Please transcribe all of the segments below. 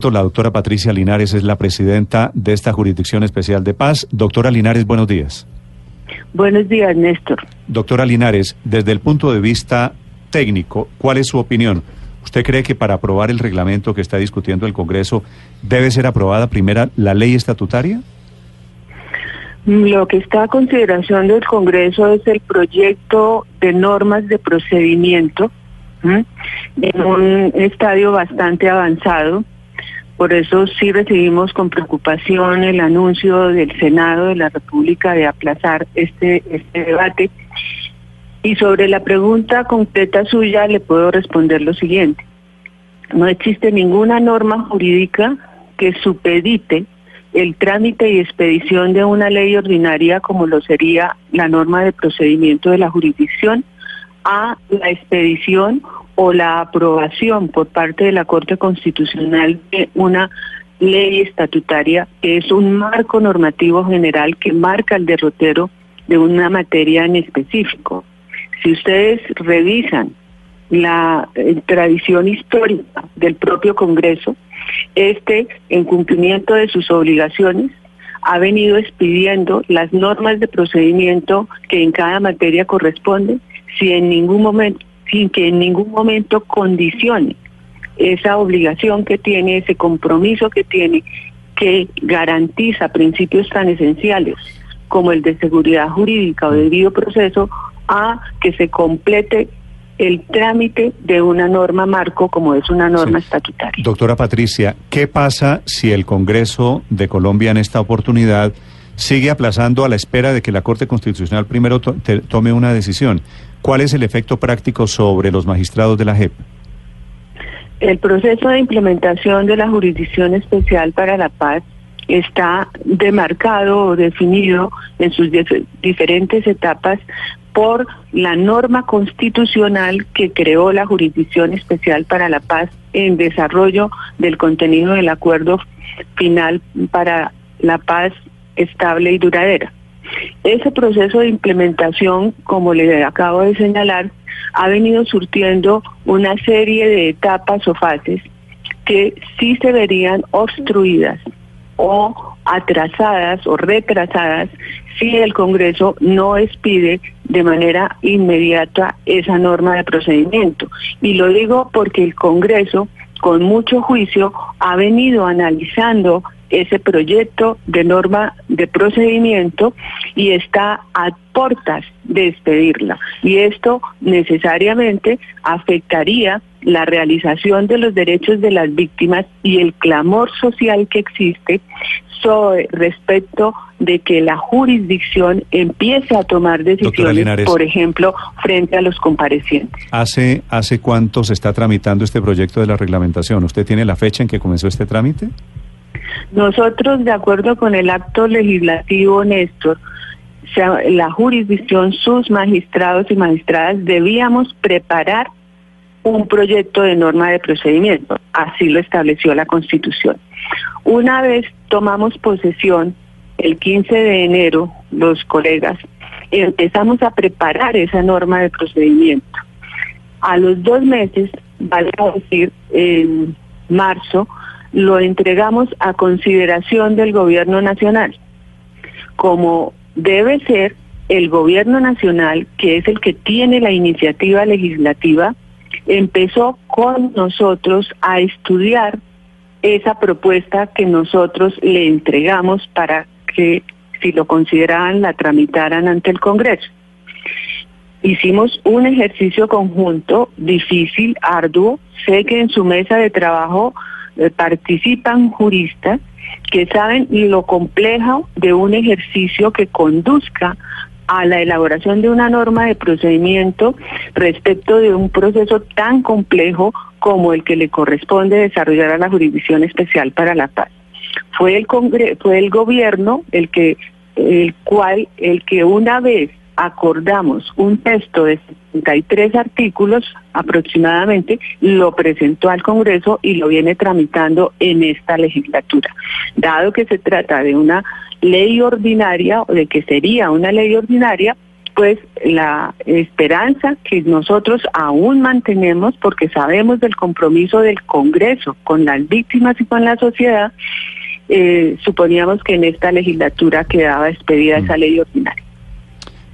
La doctora Patricia Linares es la presidenta de esta Jurisdicción Especial de Paz. Doctora Linares, buenos días. Buenos días, Néstor. Doctora Linares, desde el punto de vista técnico, ¿cuál es su opinión? ¿Usted cree que para aprobar el reglamento que está discutiendo el Congreso debe ser aprobada primero la ley estatutaria? Lo que está a consideración del Congreso es el proyecto de normas de procedimiento en un estadio bastante avanzado. Por eso sí recibimos con preocupación el anuncio del Senado de la República de aplazar este, este debate y sobre la pregunta concreta suya le puedo responder lo siguiente. No existe ninguna norma jurídica que supedite el trámite y expedición de una ley ordinaria como lo sería la norma de procedimiento de la jurisdicción a la expedición o la aprobación por parte de la Corte Constitucional de una ley estatutaria que es un marco normativo general que marca el derrotero de una materia en específico. Si ustedes revisan la eh, tradición histórica del propio Congreso, este, en cumplimiento de sus obligaciones, ha venido expidiendo las normas de procedimiento que en cada materia corresponde, si en ningún momento, sin que en ningún momento condicione esa obligación que tiene, ese compromiso que tiene, que garantiza principios tan esenciales como el de seguridad jurídica o debido proceso a que se complete el trámite de una norma marco como es una norma estatutaria. Doctora Patricia, ¿qué pasa si el Congreso de Colombia en esta oportunidad sigue aplazando a la espera de que la Corte Constitucional primero tome una decisión? ¿Cuál es el efecto práctico sobre los magistrados de la JEP? El proceso de implementación de la Jurisdicción Especial para la Paz está demarcado o definido en sus diferentes etapas por la norma constitucional que creó la Jurisdicción Especial para la Paz en desarrollo del contenido del acuerdo final para la paz estable y duradera. Ese proceso de implementación, como le acabo de señalar, ha venido surtiendo una serie de etapas o fases que sí se verían obstruidas o atrasadas o retrasadas si el Congreso no expide de manera inmediata esa norma de procedimiento. Y lo digo porque el Congreso, con mucho juicio, ha venido analizando ese proyecto de norma de procedimiento y está a portas de expedirla. Y esto necesariamente afectaría la realización de los derechos de las víctimas y el clamor social que existe sobre respecto de que la jurisdicción empiece a tomar decisiones, por ejemplo, frente a los comparecientes. ¿Hace, ¿Hace cuánto se está tramitando este proyecto de la reglamentación? ¿Usted tiene la fecha en que comenzó este trámite? Nosotros, de acuerdo con el acto legislativo, Néstor, la jurisdicción, sus magistrados y magistradas debíamos preparar un proyecto de norma de procedimiento. Así lo estableció la Constitución. Una vez tomamos posesión, el 15 de enero, los colegas, empezamos a preparar esa norma de procedimiento. A los dos meses, vale decir, en marzo, lo entregamos a consideración del gobierno nacional. Como debe ser el gobierno nacional, que es el que tiene la iniciativa legislativa, empezó con nosotros a estudiar esa propuesta que nosotros le entregamos para que, si lo consideraban, la tramitaran ante el Congreso. Hicimos un ejercicio conjunto difícil, arduo. Sé que en su mesa de trabajo eh, participan juristas que saben lo complejo de un ejercicio que conduzca a la elaboración de una norma de procedimiento respecto de un proceso tan complejo como el que le corresponde desarrollar a la Jurisdicción Especial para la Paz. Fue el congre fue el gobierno el que el cual el que una vez acordamos un texto de 73 artículos aproximadamente, lo presentó al Congreso y lo viene tramitando en esta legislatura. Dado que se trata de una ley ordinaria o de que sería una ley ordinaria, pues la esperanza que nosotros aún mantenemos, porque sabemos del compromiso del Congreso con las víctimas y con la sociedad, eh, suponíamos que en esta legislatura quedaba expedida esa ley ordinaria.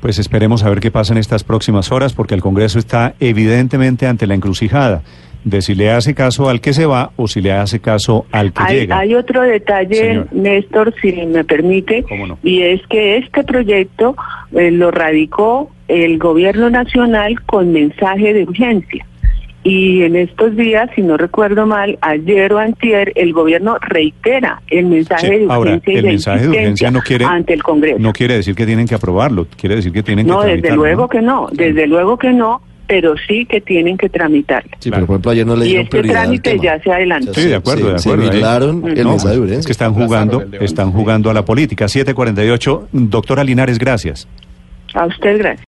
Pues esperemos a ver qué pasa en estas próximas horas, porque el Congreso está evidentemente ante la encrucijada de si le hace caso al que se va o si le hace caso al que hay, llega. Hay otro detalle, Néstor, si me permite, y es que este proyecto eh, lo radicó el Gobierno Nacional con mensaje de urgencia. Y en estos días, si no recuerdo mal, ayer o antier, el gobierno reitera el mensaje de urgencia, ahora, el mensaje de urgencia no quiere, ante el Congreso. No quiere decir que tienen que aprobarlo, quiere decir que tienen que No, desde luego que no, desde luego que no, pero sí que tienen que tramitarlo. Sí, pero por ejemplo ayer no le y dieron este trámite ya se adelantó. Sí, de acuerdo, de acuerdo. Se vincularon el No, mensaje de urgencia. es que están jugando, están jugando a la política. 748, doctora Linares, gracias. A usted gracias.